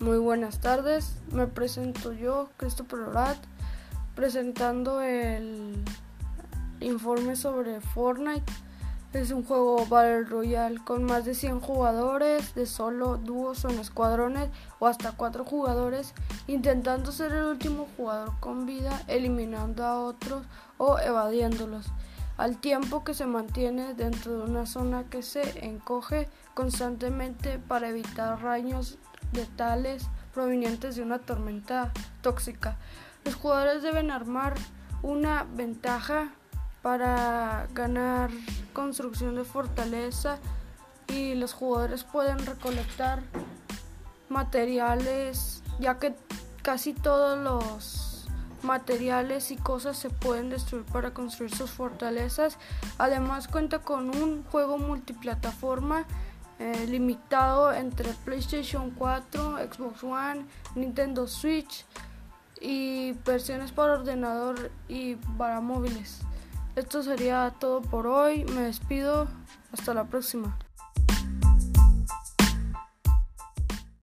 Muy buenas tardes, me presento yo, Christopher Orat, presentando el informe sobre Fortnite. Es un juego Battle Royale con más de 100 jugadores, de solo dúos o en escuadrones o hasta 4 jugadores, intentando ser el último jugador con vida, eliminando a otros o evadiéndolos, al tiempo que se mantiene dentro de una zona que se encoge constantemente para evitar rayos letales provenientes de una tormenta tóxica. Los jugadores deben armar una ventaja para ganar construcción de fortaleza y los jugadores pueden recolectar materiales ya que casi todos los materiales y cosas se pueden destruir para construir sus fortalezas. Además cuenta con un juego multiplataforma eh, limitado entre PlayStation 4, Xbox One, Nintendo Switch y versiones para ordenador y para móviles. Esto sería todo por hoy. Me despido. Hasta la próxima.